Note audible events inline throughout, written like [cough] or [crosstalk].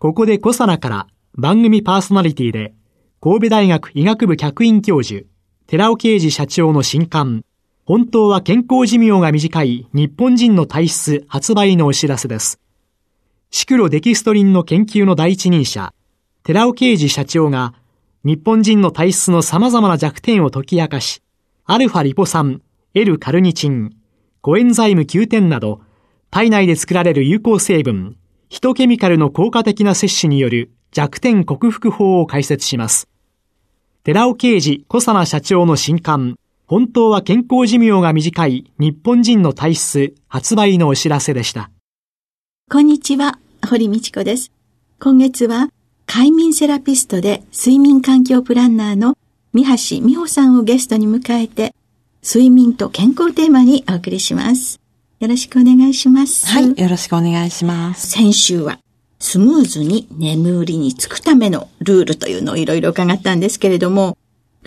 ここでコサナから番組パーソナリティで神戸大学医学部客員教授寺尾啓二社長の新刊本当は健康寿命が短い日本人の体質発売のお知らせです。シクロデキストリンの研究の第一人者、寺尾啓二社長が日本人の体質の様々な弱点を解き明かし、アルファリポ酸、L カルニチン、コエンザイム9点など、体内で作られる有効成分、ヒトケミカルの効果的な摂取による弱点克服法を解説します。寺尾啓二小佐奈社長の新刊、本当は健康寿命が短い日本人の体質発売のお知らせでした。こんにちは、堀道子です。今月は快眠セラピストで睡眠環境プランナーの三橋美穂さんをゲストに迎えて睡眠と健康テーマにお送りします。よろしくお願いします。はい、よろしくお願いします。先週はスムーズに眠りにつくためのルールというのをいろいろ伺ったんですけれども、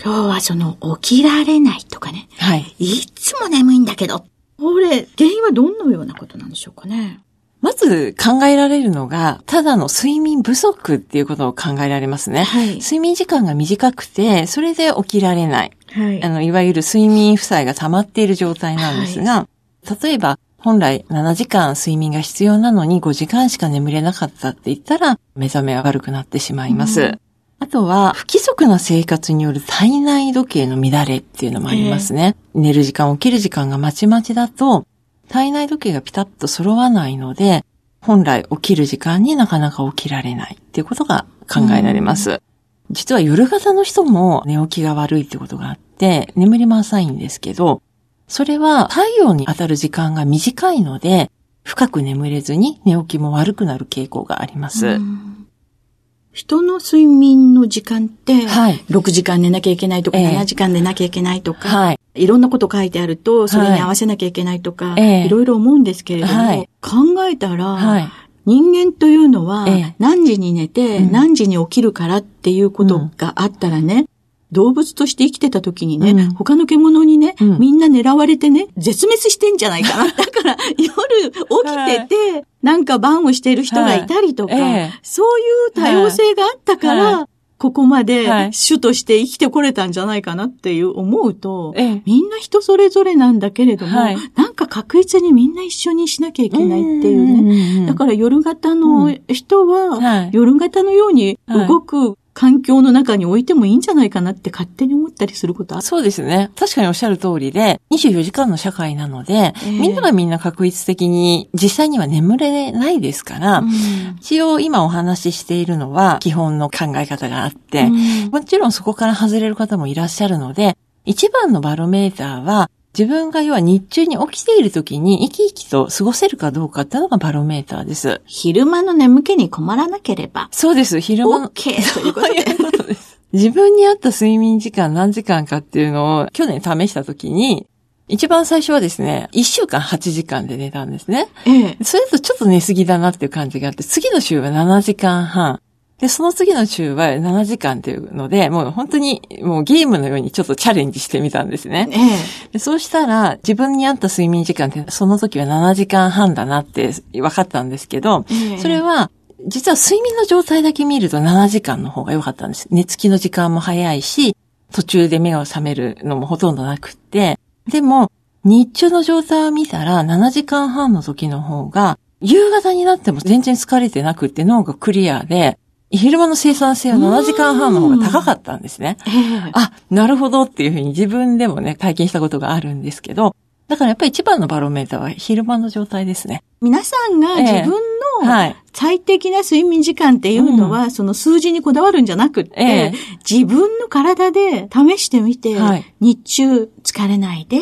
今日はその起きられないとかね。はい。いつも眠いんだけど。これ、原因はどんなようなことなんでしょうかね。まず考えられるのが、ただの睡眠不足っていうことを考えられますね。はい、睡眠時間が短くて、それで起きられない。はい、あの、いわゆる睡眠負債が溜まっている状態なんですが、はい、例えば、本来7時間睡眠が必要なのに5時間しか眠れなかったって言ったら、目覚めは悪くなってしまいます。うんあとは、不規則な生活による体内時計の乱れっていうのもありますね。えー、寝る時間、起きる時間がまちまちだと、体内時計がピタッと揃わないので、本来起きる時間になかなか起きられないっていうことが考えられます。うん、実は夜型の人も寝起きが悪いってことがあって、眠りも浅いんですけど、それは太陽に当たる時間が短いので、深く眠れずに寝起きも悪くなる傾向があります。うん。人の睡眠の時間って、はい、6時間寝なきゃいけないとか、7時間寝なきゃいけないとか、はい、いろんなこと書いてあると、それに合わせなきゃいけないとか、はい、いろいろ思うんですけれども、はい、考えたら、はい、人間というのは、何時に寝て、何時に起きるからっていうことがあったらね、動物として生きてた時にね、うん、他の獣にね、うん、みんな狙われてね、絶滅してんじゃないかな。[laughs] だから、夜起きてて、はい、なんか番をしている人がいたりとか、はい。えそういう多様性があったから、はい。ここまで主として生きてこれたんじゃないかなっていう思うと、みんな人それぞれなんだけれども、はい、なんか確実にみんな一緒にしなきゃいけないっていうね。だから夜型の人は、夜型のように動く環境の中に置いてもいいんじゃないかなって勝手に思ったりすることあそうですね。確かにおっしゃる通りで、24時間の社会なので、えー、みんながみんな確率的に実際には眠れないですから、うん、一応今お話ししているのは基本の考え方があって、うん、もちろんそこから外れる方もいらっしゃるので、一番のバロメーターは自分が要は日中に起きている時に生き生きと過ごせるかどうかっていうのがバロメーターです。昼間の眠気に困らなければ。そうです、昼間の。OK ということで。いうことです。自分に合った睡眠時間何時間かっていうのを去年試した時に、一番最初はですね、一週間8時間で寝たんですね。ええ。それだとちょっと寝すぎだなっていう感じがあって、次の週は7時間半。で、その次の週は7時間っていうので、もう本当にもうゲームのようにちょっとチャレンジしてみたんですね。ええ、でそうしたら自分に合った睡眠時間ってその時は7時間半だなって分かったんですけど、え、それは実は睡眠の状態だけ見ると7時間の方が良かったんです。寝つきの時間も早いし、途中で目が覚めるのもほとんどなくって、でも日中の状態を見たら7時間半の時の方が夕方になっても全然疲れてなくって脳がクリアで、昼間の生産性は7時間半の方が高かったんですね。あ、なるほどっていうふうに自分でもね、体験したことがあるんですけど、だからやっぱり一番のバロメーターは昼間の状態ですね。皆さんが自分の最適な睡眠時間っていうのは、その数字にこだわるんじゃなくって、自分の体で試してみて、日中疲れないで、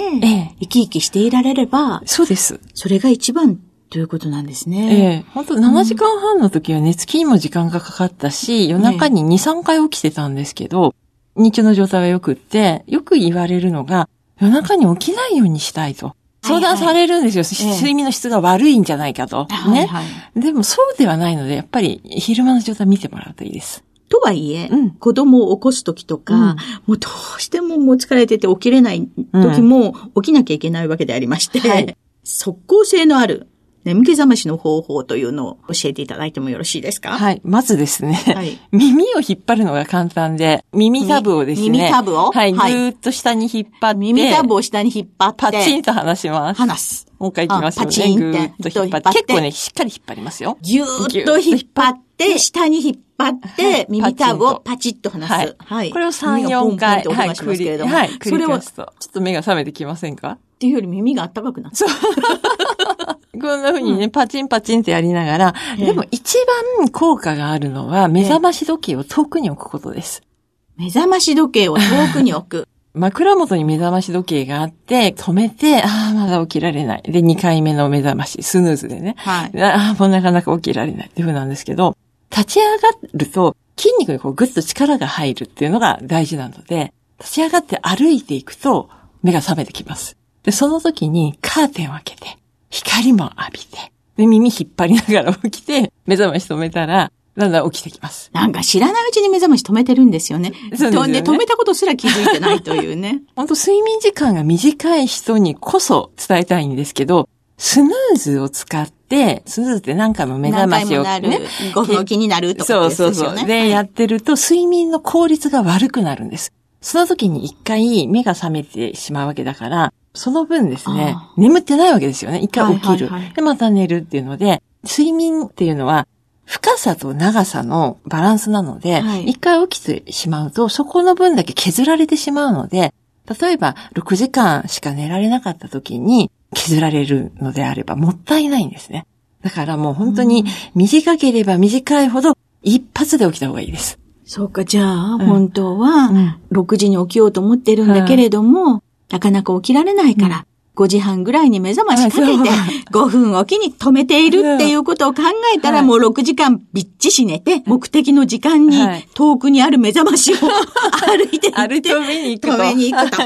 生き生きしていられれば、そうです。それが一番ということなんですね。ええ本当7時間半の時は寝つきにも時間がかかったし、夜中に2、3回起きてたんですけど、日中の状態は良くって、よく言われるのが、夜中に起きないようにしたいと。相談されるんですよ。はいはい、睡眠の質が悪いんじゃないかと。ね、はいはい。でもそうではないので、やっぱり昼間の状態見てもらうといいです。とはいえ、うん、子供を起こすときとか、うん、もうどうしてももう疲れてて起きれない時も起きなきゃいけないわけでありまして、うんはい、即効性のある眠気覚ましの方法というのを教えていただいてもよろしいですか？はい。まずですね、はい、[laughs] 耳を引っ張るのが簡単で、耳タブをですね。耳タブを？はい。ぐーっと下に引っ張って。耳タブを下に引っ張って。パチンと離します。離す。もう一回行きますよね。パチンって。ぐーっと引っ張って。結構ね、しっかり引っ張りますよ。ぎゅーっと引っ張って、下に引っ張って、耳タブをパチッと離す。はい。はい、これを3、4回。はい。繰り、はい。繰り返すと。ちょっと目が覚めてきませんか？っていうより耳が暖かくなった。そう。こんな風にね、パチンパチンってやりながら、でも一番効果があるのは、目覚まし時計を遠くに置くことです。目覚まし時計を遠くに置く。[laughs] 枕元に目覚まし時計があって、止めて、ああ、まだ起きられない。で、2回目の目覚まし、スヌーズでね。はい。ああ、もうなかなか起きられないっていう風なんですけど、立ち上がると、筋肉にこうぐっと力が入るっていうのが大事なので、立ち上がって歩いていくと、目が覚めてきます。で、その時にカーテンを開けて、光も浴びて、で、耳引っ張りながら起きて、目覚まし止めたら、だんだん起きてきます。なんか知らないうちに目覚まし止めてるんですよね。そうですね。止めたことすら気づいてないというね。[laughs] 本当睡眠時間が短い人にこそ伝えたいんですけど、スヌーズを使って、スヌーズって何回も目覚ましをね。5分おきになるとか、ね、そうそうそう。で、やってると睡眠の効率が悪くなるんです。その時に一回目が覚めてしまうわけだから、その分ですね、眠ってないわけですよね。一回起きる、はいはいはい。で、また寝るっていうので、睡眠っていうのは、深さと長さのバランスなので、はい、一回起きてしまうと、そこの分だけ削られてしまうので、例えば6時間しか寝られなかった時に削られるのであればもったいないんですね。だからもう本当に短ければ短いほど一発で起きた方がいいです。そうか、じゃあ、うん、本当は6時に起きようと思ってるんだけれども、うんなかなか起きられないから、5時半ぐらいに目覚ましかけて、5分おきに止めているっていうことを考えたら、もう6時間びっちし寝て、目的の時間に遠くにある目覚ましを [laughs] 歩いて行って、止めに行くと。止めに行くと。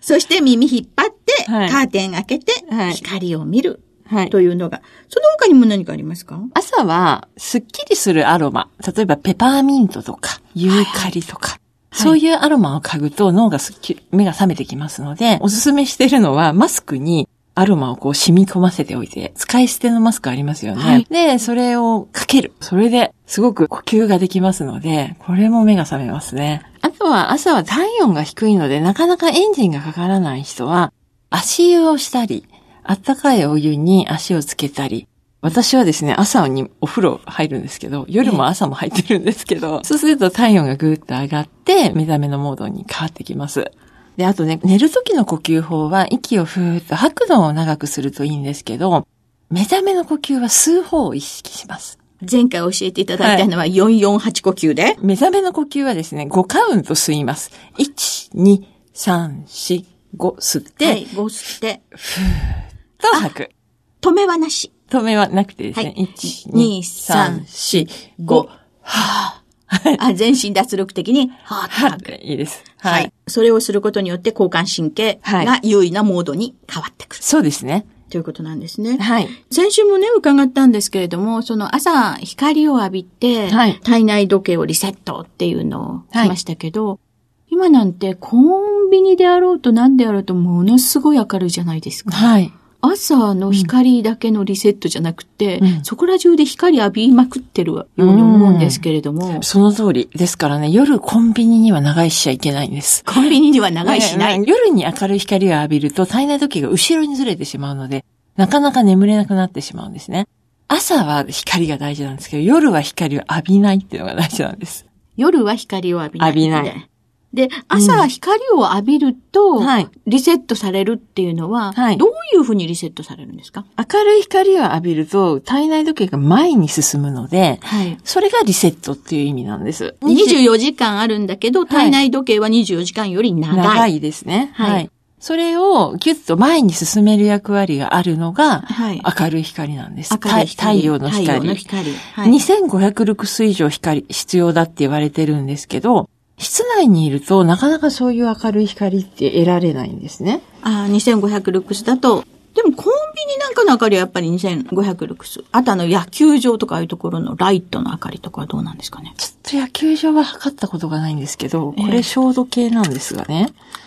そして耳引っ張って、カーテン開けて、光を見る。はい。というのが。その他にも何かありますか？朝は、すっきりするアロマ。例えば、ペパーミントとか、ユーカリとか。そういうアロマを嗅ぐと脳がすっきり、目が覚めてきますので、おすすめしてるのはマスクにアロマをこう染み込ませておいて、使い捨てのマスクありますよね。はい、で、それをかける。それですごく呼吸ができますので、これも目が覚めますね。あとは朝は体温が低いので、なかなかエンジンがかからない人は、足湯をしたり、あったかいお湯に足をつけたり、私はですね、朝にお風呂入るんですけど、夜も朝も入ってるんですけど、[laughs] そうすると体温がぐーっと上がって、目覚めのモードに変わってきます。で、あとね、寝る時の呼吸法は、息をふーっと吐くのを長くするといいんですけど、目覚めの呼吸は吸う方を意識します。前回教えていただいたのは448呼吸で、はい、目覚めの呼吸はですね、5カウント吸います。1、2、3、4、5吸って、はい、5吸って、ふーっと吐く。止めはなし。止めはなくてですね。はい、1、2、3、4、5、はぁ。[laughs] あ、全身脱力的に、はぁっていいです。はい。それをすることによって交感神経が優位なモードに変わってくる。そうですね。ということなんですね。はい。先週もね、伺ったんですけれども、その朝光を浴びて、はい、体内時計をリセットっていうのをしましたけど、はい、今なんてコンビニであろうと何であろうとものすごい明るいじゃないですか。はい。朝の光だけのリセットじゃなくて、うん、そこら中で光浴びまくってるように思うんですけれども。その通り。ですからね、夜コンビニには長居しちゃいけないんです。コンビニには長居しない。夜に明るい光を浴びると体内時計が後ろにずれてしまうので、なかなか眠れなくなってしまうんですね。朝は光が大事なんですけど、夜は光を浴びないっていうのが大事なんです。夜は光を浴びない。浴びない。で、朝光を浴びると、リセットされるっていうのは、はい、どういうふうにリセットされるんですか？明るい光を浴びると、体内時計が前に進むので、はい、それがリセットっていう意味なんです。24時間あるんだけど、体内時計は24時間より長い。長いですね。はい。はいそれをギュッと前に進める役割があるのが、明るい光なんです。明るい光太陽の光。太陽の光。はい、2500ルクス以上光必要だって言われてるんですけど、室内にいるとなかなかそういう明るい光って得られないんですね。ああ、2500ルクスだとでもコンビニなんかの明かりはやっぱり2500ルクス。あとあの野球場とかいうところのライトの明かりとかはどうなんですかねちょっと野球場は測ったことがないんですけど、これ照度計なんですがね。えー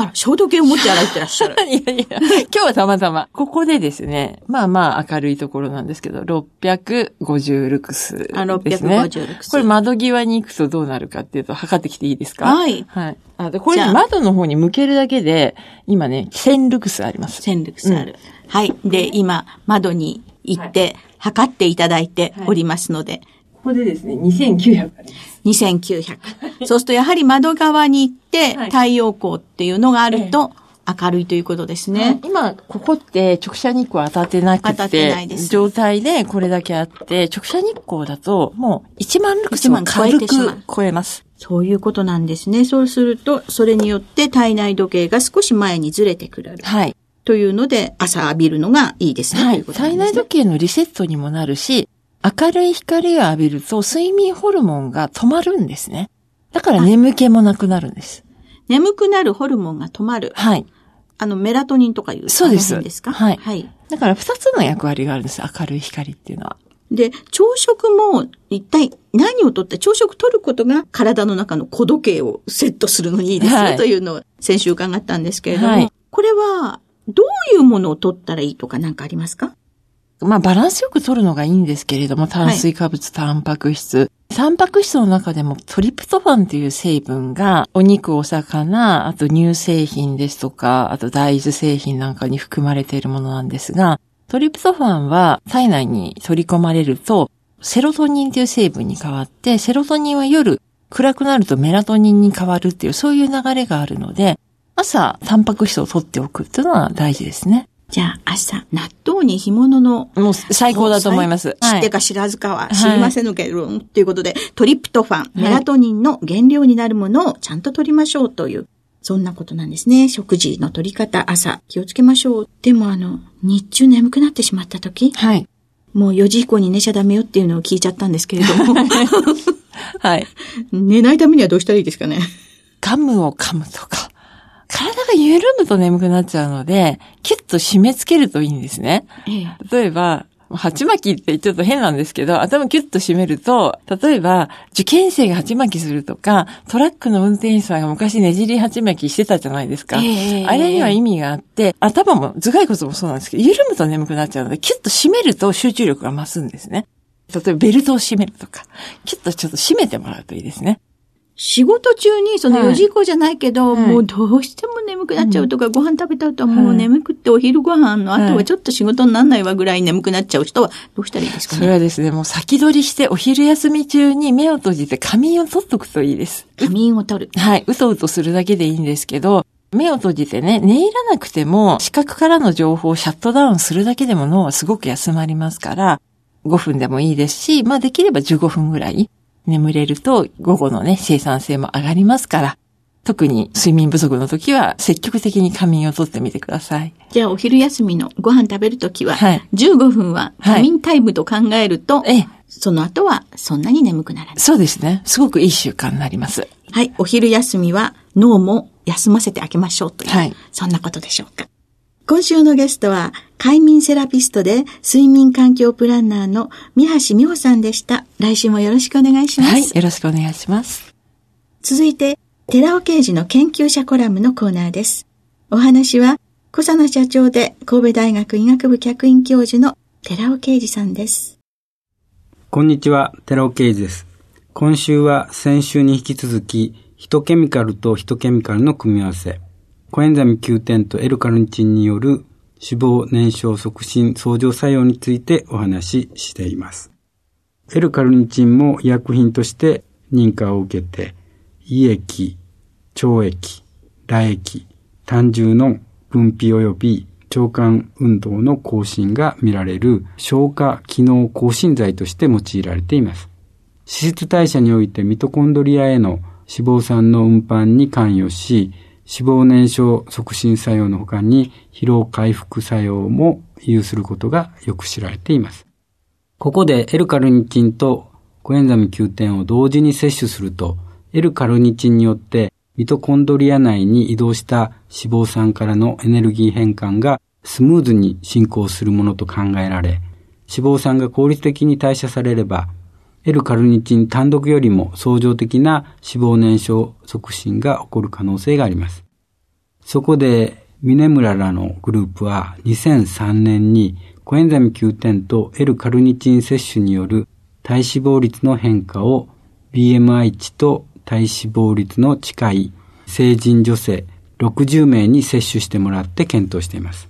あら、消毒計を持って歩いてらっしゃる。[laughs] いやいや、今日はたまたま、ここでですね、まあまあ明るいところなんですけど、650ルクスですね。あ、650ルクス。これ窓際に行くとどうなるかっていうと、測ってきていいですか？はい。はい。あでこれ、窓の方に向けるだけで、今ね、1000ルクスあります。1000ルクスある。うん、はい。で、今、窓に行って、測っていただいておりますので、はいここでですね、2900あります。2900。そうするとやはり窓側に行って太陽光っていうのがあると、明るいということですね。今、ここって直射日光当たってなくて、当たってないです。状態でこれだけあって、直射日光だともう1万ルクスは軽く超えます。そういうことなんですね。そうすると、それによって体内時計が少し前にずれてくる。はい。というので、朝浴びるのがいいですね。はい。体内時計のリセットにもなるし、明るい光を浴びると睡眠ホルモンが止まるんですね。だから眠気もなくなるんです。眠くなるホルモンが止まる。はい。あの、メラトニンとかいうそうです。ですか？はい。はい。だから二つの役割があるんです。明るい光っていうのは。で、朝食も一体何をとって朝食取ることが体の中の小時計をセットするのにいいですよ、はい、というのを先週伺ったんですけれども、はい、これはどういうものを取ったらいいとか何かありますか？まあバランスよく取るのがいいんですけれども、炭水化物、タンパク質。タンパク質の中でもトリプトファンという成分がお肉、お魚、あと乳製品ですとか、あと大豆製品なんかに含まれているものなんですが、トリプトファンは体内に取り込まれると、セロトニンという成分に変わって、セロトニンは夜暗くなるとメラトニンに変わるっていうそういう流れがあるので、朝タンパク質を取っておくっていうのは大事ですね。じゃあ朝、納豆に干物の。もう最高だと思います。知ってか知らずかは知りませんのけど、はい、ということで、トリプトファン、メラトニンの原料になるものをちゃんと取りましょうという、そんなことなんですね。食事の取り方、朝、気をつけましょう。でもあの、日中眠くなってしまった時。はい。もう4時以降に寝ちゃダメよっていうのを聞いちゃったんですけれども。はい。[laughs] 寝ないためにはどうしたらいいですかね。ガムを噛むとか。体が緩むと眠くなっちゃうので、キュッと締め付けるといいんですね。例えば、鉢巻きってちょっと変なんですけど、頭キュッと締めると、例えば、受験生が鉢巻きするとか、トラックの運転手さんが昔ねじり鉢巻きしてたじゃないですか。えー、あれには意味があって、頭も頭蓋骨もそうなんですけど、緩むと眠くなっちゃうので、キュッと締めると集中力が増すんですね。例えばベルトを締めるとか、キュッとちょっと締めてもらうといいですね。仕事中にその4時以降じゃないけど、はい、もうどうしても眠くなっちゃうとか、うん、ご飯食べた後はもう眠くってお昼ご飯の後はちょっと仕事にならないわぐらい眠くなっちゃう人はどうしたらいいですかね？それはですね、もう先取りしてお昼休み中に目を閉じて仮眠を取っとくといいです。仮眠を取る。はい。うとうとするだけでいいんですけど、目を閉じてね、寝入らなくても視覚からの情報をシャットダウンするだけでも脳はすごく休まりますから、5分でもいいですし、まあできれば15分ぐらい眠れると午後のね、生産性も上がりますから、特に睡眠不足の時は積極的に仮眠をとってみてください。じゃあお昼休みのご飯食べる時は、15分は仮眠タイムと考えると、はい、その後はそんなに眠くならない。そうですね。すごくいい習慣になります。はい。お昼休みは脳も休ませてあげましょうという、はい、そんなことでしょうか。今週のゲストは、快眠セラピストで睡眠環境プランナーの三橋美穂さんでした。来週もよろしくお願いします。はい、よろしくお願いします。続いて、寺尾刑事の研究者コラムのコーナーです。お話は、小佐野社長で神戸大学医学部客員教授の寺尾啓二さんです。こんにちは、寺尾啓二です。今週は先週に引き続き、ヒトケミカルとヒトケミカルの組み合わせ、コエンザミ Q10 と L カルニチンによる脂肪燃焼促進相乗作用についてお話ししています。L カルニチンも医薬品として認可を受けて、胃液、腸液、唾液、胆汁の分泌及び腸管運動の更新が見られる消化機能更新剤として用いられています。脂質代謝においてミトコンドリアへの脂肪酸の運搬に関与し、脂肪燃焼促進作用の他に疲労回復作用も有することがよく知られています。ここで L カルニチンとコエンザミ Q10 を同時に摂取すると L カルニチンによってミトコンドリア内に移動した脂肪酸からのエネルギー変換がスムーズに進行するものと考えられ、脂肪酸が効率的に代謝されれば、L カルニチン単独よりも相乗的な脂肪燃焼促進が起こる可能性があります。そこで、ミネムラらのグループは2003年にコエンザミ Q10 と L カルニチン摂取による体脂肪率の変化を BMI 値と体脂肪率の近い成人女性60名に接種してもらって検討しています。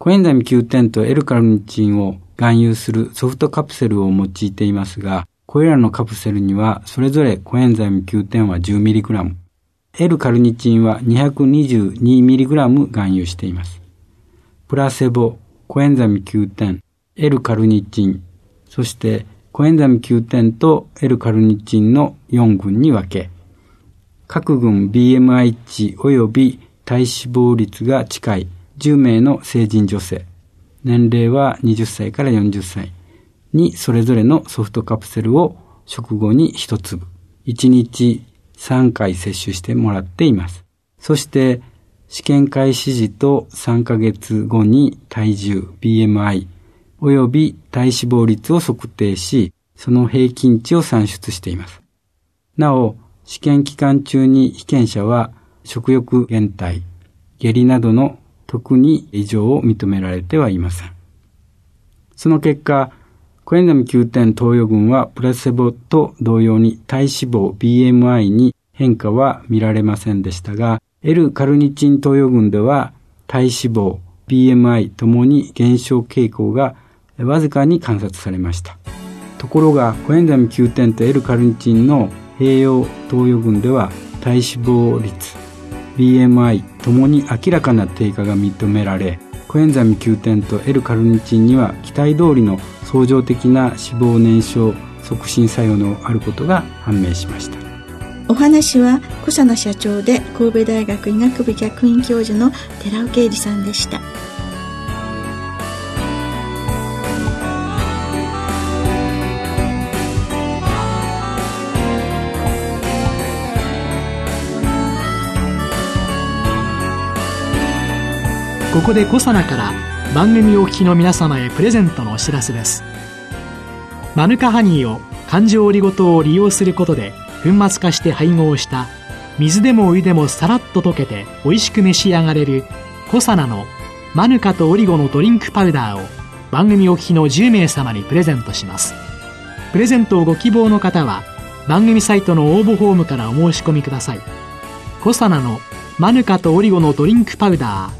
コエンザミ Q10 と L カルニチンを含有するソフトカプセルを用いていますが、これらのカプセルにはそれぞれコエンザミ Q10 は 10mg、L カルニチンは 222mg 含有しています。プラセボ、コエンザミ Q10、L カルニチン、そしてコエンザミ Q10 と L カルニチンの4群に分け、各群 BMI 値及び体脂肪率が近い10名の成人女性、年齢は20歳から40歳にそれぞれのソフトカプセルを食後に1粒、1日3回摂取してもらっています。そして試験開始時と3ヶ月後に体重、BMI 及び体脂肪率を測定し、その平均値を算出しています。なお、試験期間中に被験者は食欲減退、下痢などの特に異常を認められてはいません。その結果、コエンザミ9点投与群はプラセボと同様に体脂肪 BMI に変化は見られませんでしたが、L カルニチン投与群では体脂肪 BMI ともに減少傾向がわずかに観察されました。ところが、コエンザミ9点と L カルニチンの併用投与群では体脂肪率 BMI ともに明らかな低下が認められコエンザミ Q10 と L カルニチンには期待通りの相乗的な脂肪燃焼促進作用のあることが判明しましたお話は小佐野社長で神戸大学医学部客員教授の寺尾啓二さんでした。ここでコサナから番組お聞きの皆様へプレゼントのお知らせです。マヌカハニーを環状オリゴ糖を利用することで粉末化して配合した水でもお湯でもさらっと溶けて美味しく召し上がれるコサナのマヌカとオリゴのドリンクパウダーを番組お聞きの10名様にプレゼントします。プレゼントをご希望の方は番組サイトの応募フォームからお申し込みください。コサナのマヌカとオリゴのドリンクパウダー